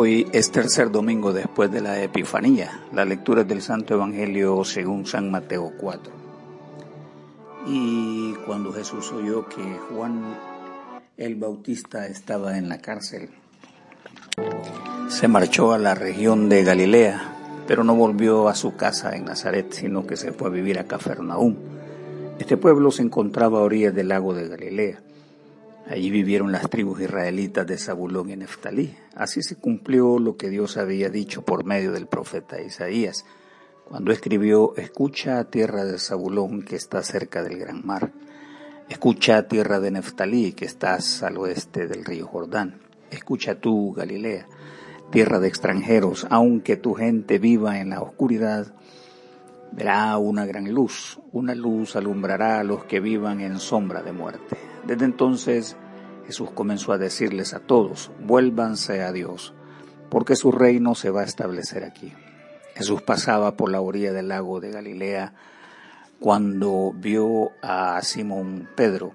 Hoy es tercer domingo después de la Epifanía, la lectura del Santo Evangelio según San Mateo 4. Y cuando Jesús oyó que Juan el Bautista estaba en la cárcel, se marchó a la región de Galilea, pero no volvió a su casa en Nazaret, sino que se fue a vivir a Cafarnaúm. Este pueblo se encontraba a orillas del lago de Galilea Allí vivieron las tribus israelitas de Zabulón y Neftalí. Así se cumplió lo que Dios había dicho por medio del profeta Isaías, cuando escribió, Escucha tierra de Zabulón que está cerca del gran mar. Escucha tierra de Neftalí que estás al oeste del río Jordán. Escucha tú, Galilea, tierra de extranjeros, aunque tu gente viva en la oscuridad, verá una gran luz, una luz alumbrará a los que vivan en sombra de muerte. Desde entonces Jesús comenzó a decirles a todos, vuélvanse a Dios, porque su reino se va a establecer aquí. Jesús pasaba por la orilla del lago de Galilea cuando vio a Simón Pedro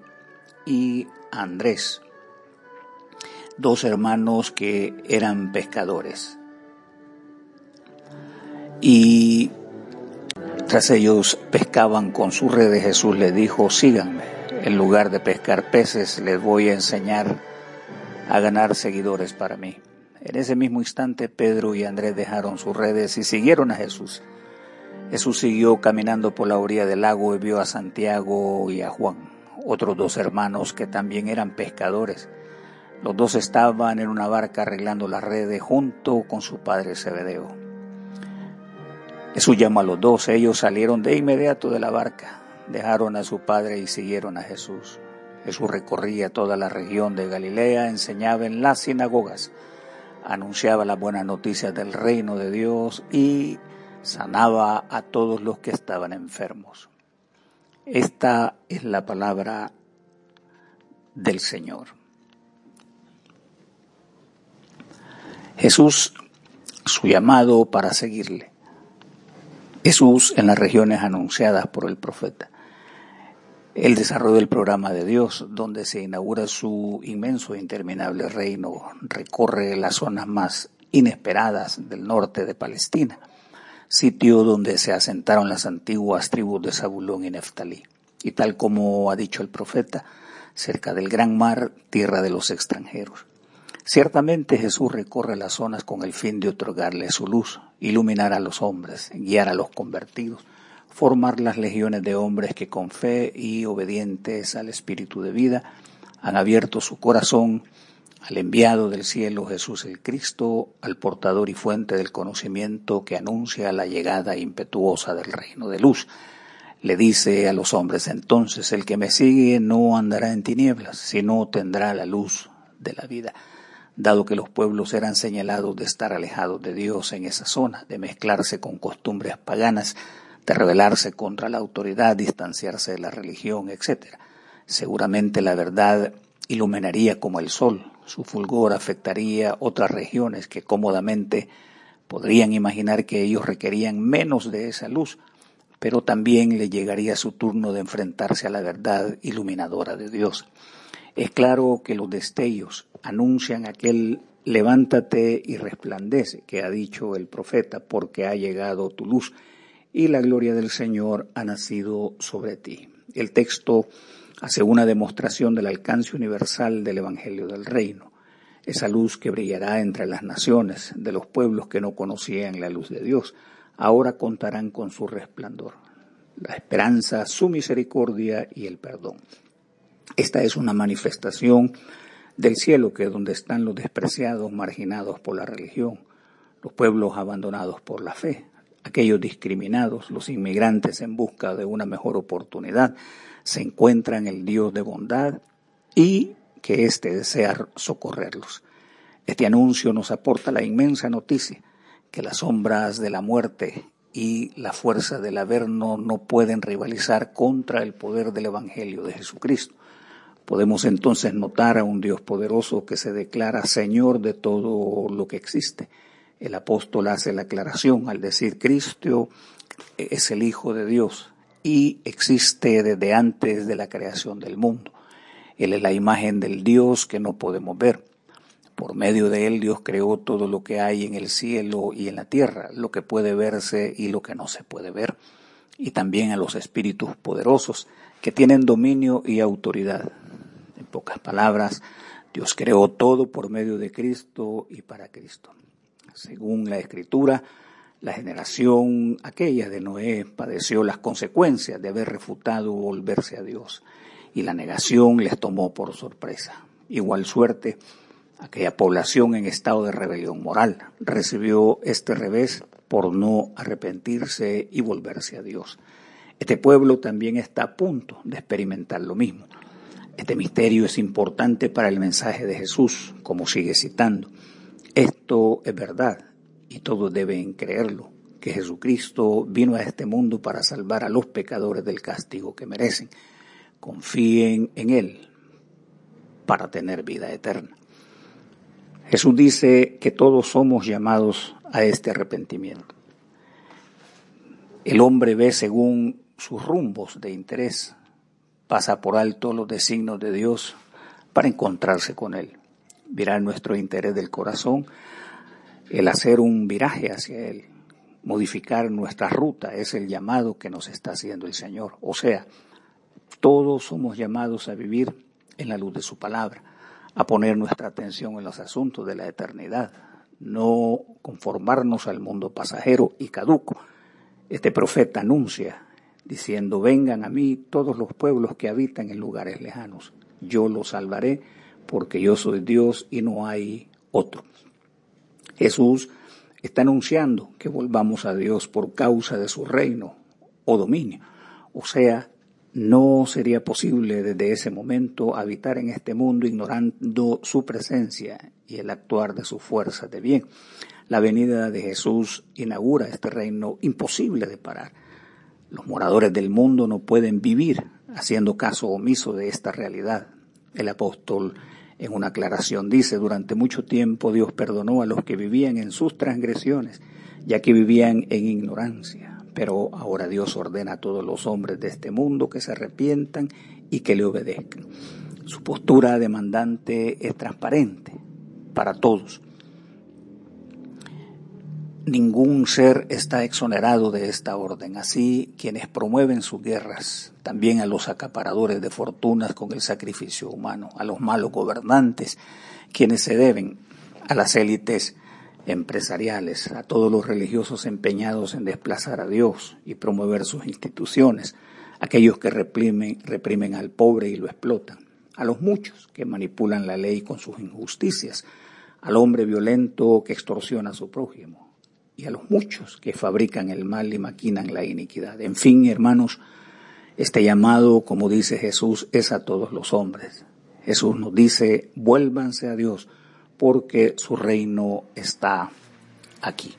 y a Andrés, dos hermanos que eran pescadores. Y tras ellos pescaban con sus redes, Jesús les dijo, síganme en lugar de pescar peces, les voy a enseñar a ganar seguidores para mí. En ese mismo instante Pedro y Andrés dejaron sus redes y siguieron a Jesús. Jesús siguió caminando por la orilla del lago y vio a Santiago y a Juan, otros dos hermanos que también eran pescadores. Los dos estaban en una barca arreglando las redes junto con su padre Zebedeo. Jesús llamó a los dos, ellos salieron de inmediato de la barca dejaron a su padre y siguieron a Jesús. Jesús recorría toda la región de Galilea, enseñaba en las sinagogas, anunciaba las buenas noticias del reino de Dios y sanaba a todos los que estaban enfermos. Esta es la palabra del Señor. Jesús, su llamado para seguirle. Jesús en las regiones anunciadas por el profeta el desarrollo del programa de Dios, donde se inaugura su inmenso e interminable reino, recorre las zonas más inesperadas del norte de Palestina, sitio donde se asentaron las antiguas tribus de Zabulón y Neftalí. Y tal como ha dicho el profeta, cerca del gran mar, tierra de los extranjeros. Ciertamente Jesús recorre las zonas con el fin de otorgarle su luz, iluminar a los hombres, guiar a los convertidos, formar las legiones de hombres que con fe y obedientes al Espíritu de vida han abierto su corazón al enviado del cielo Jesús el Cristo, al portador y fuente del conocimiento que anuncia la llegada impetuosa del reino de luz. Le dice a los hombres entonces, el que me sigue no andará en tinieblas, sino tendrá la luz de la vida. Dado que los pueblos eran señalados de estar alejados de Dios en esa zona, de mezclarse con costumbres paganas, de rebelarse contra la autoridad, distanciarse de la religión, etc. Seguramente la verdad iluminaría como el sol, su fulgor afectaría otras regiones que cómodamente podrían imaginar que ellos requerían menos de esa luz, pero también le llegaría su turno de enfrentarse a la verdad iluminadora de Dios. Es claro que los destellos anuncian aquel levántate y resplandece que ha dicho el profeta, porque ha llegado tu luz y la gloria del Señor ha nacido sobre ti. El texto hace una demostración del alcance universal del Evangelio del Reino, esa luz que brillará entre las naciones de los pueblos que no conocían la luz de Dios, ahora contarán con su resplandor, la esperanza, su misericordia y el perdón. Esta es una manifestación del cielo que es donde están los despreciados, marginados por la religión, los pueblos abandonados por la fe, aquellos discriminados, los inmigrantes en busca de una mejor oportunidad, se encuentran el Dios de bondad y que éste desea socorrerlos. Este anuncio nos aporta la inmensa noticia que las sombras de la muerte y la fuerza del averno no pueden rivalizar contra el poder del Evangelio de Jesucristo. Podemos entonces notar a un Dios poderoso que se declara Señor de todo lo que existe el apóstol hace la aclaración al decir Cristo es el Hijo de Dios y existe desde antes de la creación del mundo. Él es la imagen del Dios que no podemos ver. Por medio de él Dios creó todo lo que hay en el cielo y en la tierra, lo que puede verse y lo que no se puede ver, y también a los espíritus poderosos que tienen dominio y autoridad. En pocas palabras, Dios creó todo por medio de Cristo y para Cristo. Según la Escritura, la generación aquella de Noé padeció las consecuencias de haber refutado volverse a Dios, y la negación les tomó por sorpresa. Igual suerte, aquella población en estado de rebelión moral recibió este revés por no arrepentirse y volverse a Dios. Este pueblo también está a punto de experimentar lo mismo. Este misterio es importante para el mensaje de Jesús, como sigue citando. Esto es verdad y todos deben creerlo, que Jesucristo vino a este mundo para salvar a los pecadores del castigo que merecen. Confíen en Él para tener vida eterna. Jesús dice que todos somos llamados a este arrepentimiento. El hombre ve según sus rumbos de interés pasa por alto los designios de Dios para encontrarse con Él. Verá nuestro interés del corazón el hacer un viraje hacia Él, modificar nuestra ruta, es el llamado que nos está haciendo el Señor. O sea, todos somos llamados a vivir en la luz de su palabra, a poner nuestra atención en los asuntos de la eternidad, no conformarnos al mundo pasajero y caduco. Este profeta anuncia diciendo, vengan a mí todos los pueblos que habitan en lugares lejanos, yo los salvaré porque yo soy Dios y no hay otro. Jesús está anunciando que volvamos a Dios por causa de su reino o dominio. O sea, no sería posible desde ese momento habitar en este mundo ignorando su presencia y el actuar de sus fuerzas de bien. La venida de Jesús inaugura este reino imposible de parar los moradores del mundo no pueden vivir haciendo caso omiso de esta realidad. El apóstol en una aclaración dice, durante mucho tiempo Dios perdonó a los que vivían en sus transgresiones, ya que vivían en ignorancia. Pero ahora Dios ordena a todos los hombres de este mundo que se arrepientan y que le obedezcan. Su postura demandante es transparente para todos. Ningún ser está exonerado de esta orden. Así, quienes promueven sus guerras, también a los acaparadores de fortunas con el sacrificio humano, a los malos gobernantes, quienes se deben a las élites empresariales, a todos los religiosos empeñados en desplazar a Dios y promover sus instituciones, aquellos que reprimen, reprimen al pobre y lo explotan, a los muchos que manipulan la ley con sus injusticias, al hombre violento que extorsiona a su prójimo, y a los muchos que fabrican el mal y maquinan la iniquidad. En fin, hermanos, este llamado, como dice Jesús, es a todos los hombres. Jesús nos dice, vuélvanse a Dios, porque su reino está aquí.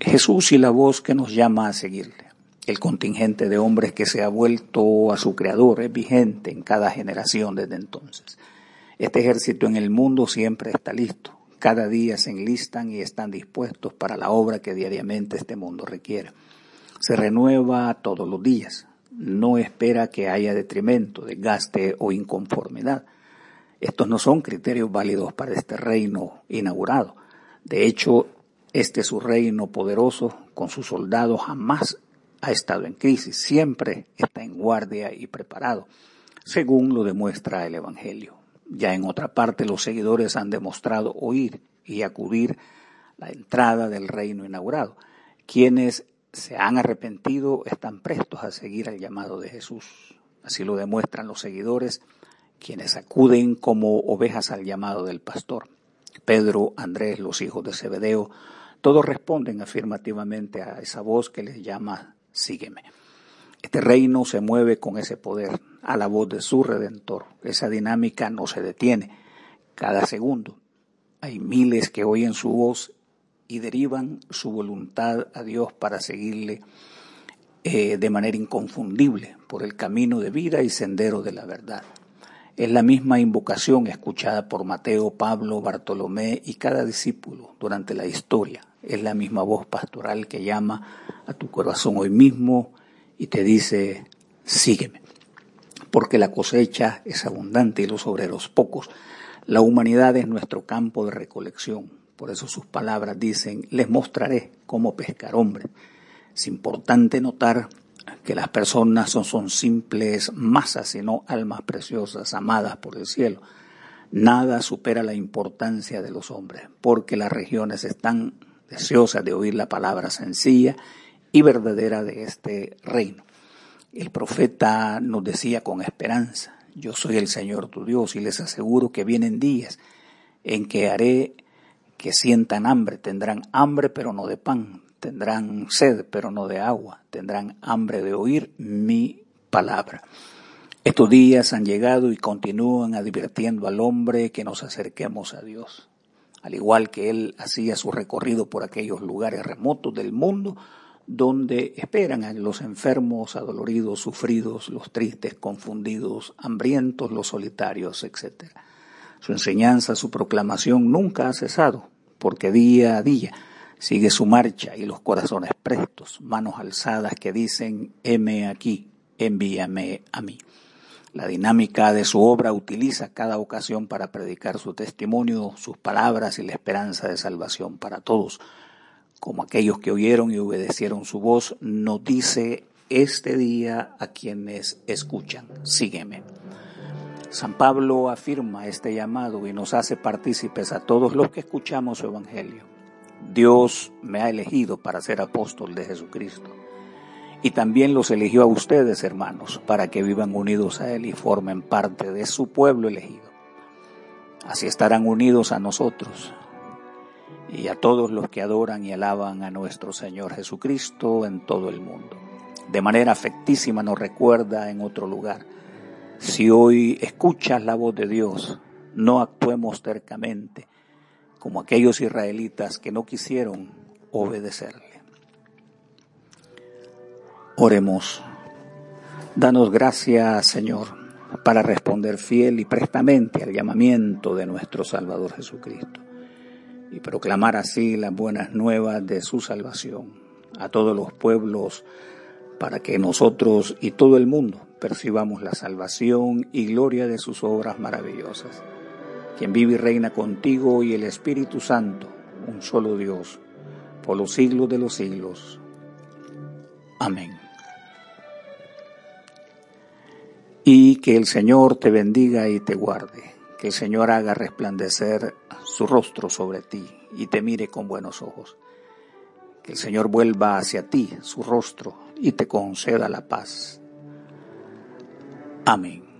Jesús y la voz que nos llama a seguirle. El contingente de hombres que se ha vuelto a su creador es vigente en cada generación desde entonces. Este ejército en el mundo siempre está listo, cada día se enlistan y están dispuestos para la obra que diariamente este mundo requiere. Se renueva todos los días. No espera que haya detrimento, desgaste o inconformidad. Estos no son criterios válidos para este reino inaugurado. De hecho, este su reino poderoso, con sus soldados, jamás ha estado en crisis, siempre está en guardia y preparado, según lo demuestra el Evangelio. Ya en otra parte los seguidores han demostrado oír y acudir la entrada del reino inaugurado. Quienes se han arrepentido están prestos a seguir el llamado de Jesús. Así lo demuestran los seguidores, quienes acuden como ovejas al llamado del pastor. Pedro, Andrés, los hijos de Zebedeo, todos responden afirmativamente a esa voz que les llama, sígueme. Este reino se mueve con ese poder, a la voz de su redentor. Esa dinámica no se detiene. Cada segundo hay miles que oyen su voz y derivan su voluntad a Dios para seguirle eh, de manera inconfundible por el camino de vida y sendero de la verdad. Es la misma invocación escuchada por Mateo, Pablo, Bartolomé y cada discípulo durante la historia. Es la misma voz pastoral que llama a tu corazón hoy mismo y te dice, sígueme porque la cosecha es abundante y los obreros pocos. La humanidad es nuestro campo de recolección. Por eso sus palabras dicen, les mostraré cómo pescar hombres. Es importante notar que las personas no son simples masas, sino almas preciosas, amadas por el cielo. Nada supera la importancia de los hombres, porque las regiones están deseosas de oír la palabra sencilla y verdadera de este reino. El profeta nos decía con esperanza, yo soy el Señor tu Dios y les aseguro que vienen días en que haré que sientan hambre, tendrán hambre pero no de pan, tendrán sed pero no de agua, tendrán hambre de oír mi palabra. Estos días han llegado y continúan advirtiendo al hombre que nos acerquemos a Dios. Al igual que él hacía su recorrido por aquellos lugares remotos del mundo, donde esperan a los enfermos, adoloridos, sufridos, los tristes, confundidos, hambrientos, los solitarios, etc. Su enseñanza, su proclamación nunca ha cesado, porque día a día sigue su marcha y los corazones prestos, manos alzadas que dicen, heme aquí, envíame a mí. La dinámica de su obra utiliza cada ocasión para predicar su testimonio, sus palabras y la esperanza de salvación para todos como aquellos que oyeron y obedecieron su voz, nos dice este día a quienes escuchan, sígueme. San Pablo afirma este llamado y nos hace partícipes a todos los que escuchamos su Evangelio. Dios me ha elegido para ser apóstol de Jesucristo. Y también los eligió a ustedes, hermanos, para que vivan unidos a Él y formen parte de su pueblo elegido. Así estarán unidos a nosotros, y a todos los que adoran y alaban a nuestro Señor Jesucristo en todo el mundo. De manera afectísima nos recuerda en otro lugar, si hoy escuchas la voz de Dios, no actuemos tercamente como aquellos israelitas que no quisieron obedecerle. Oremos. Danos gracias, Señor, para responder fiel y prestamente al llamamiento de nuestro Salvador Jesucristo y proclamar así las buenas nuevas de su salvación a todos los pueblos para que nosotros y todo el mundo percibamos la salvación y gloria de sus obras maravillosas. Quien vive y reina contigo y el Espíritu Santo, un solo Dios, por los siglos de los siglos. Amén. Y que el Señor te bendiga y te guarde, que el Señor haga resplandecer su rostro sobre ti y te mire con buenos ojos. Que el Señor vuelva hacia ti su rostro y te conceda la paz. Amén.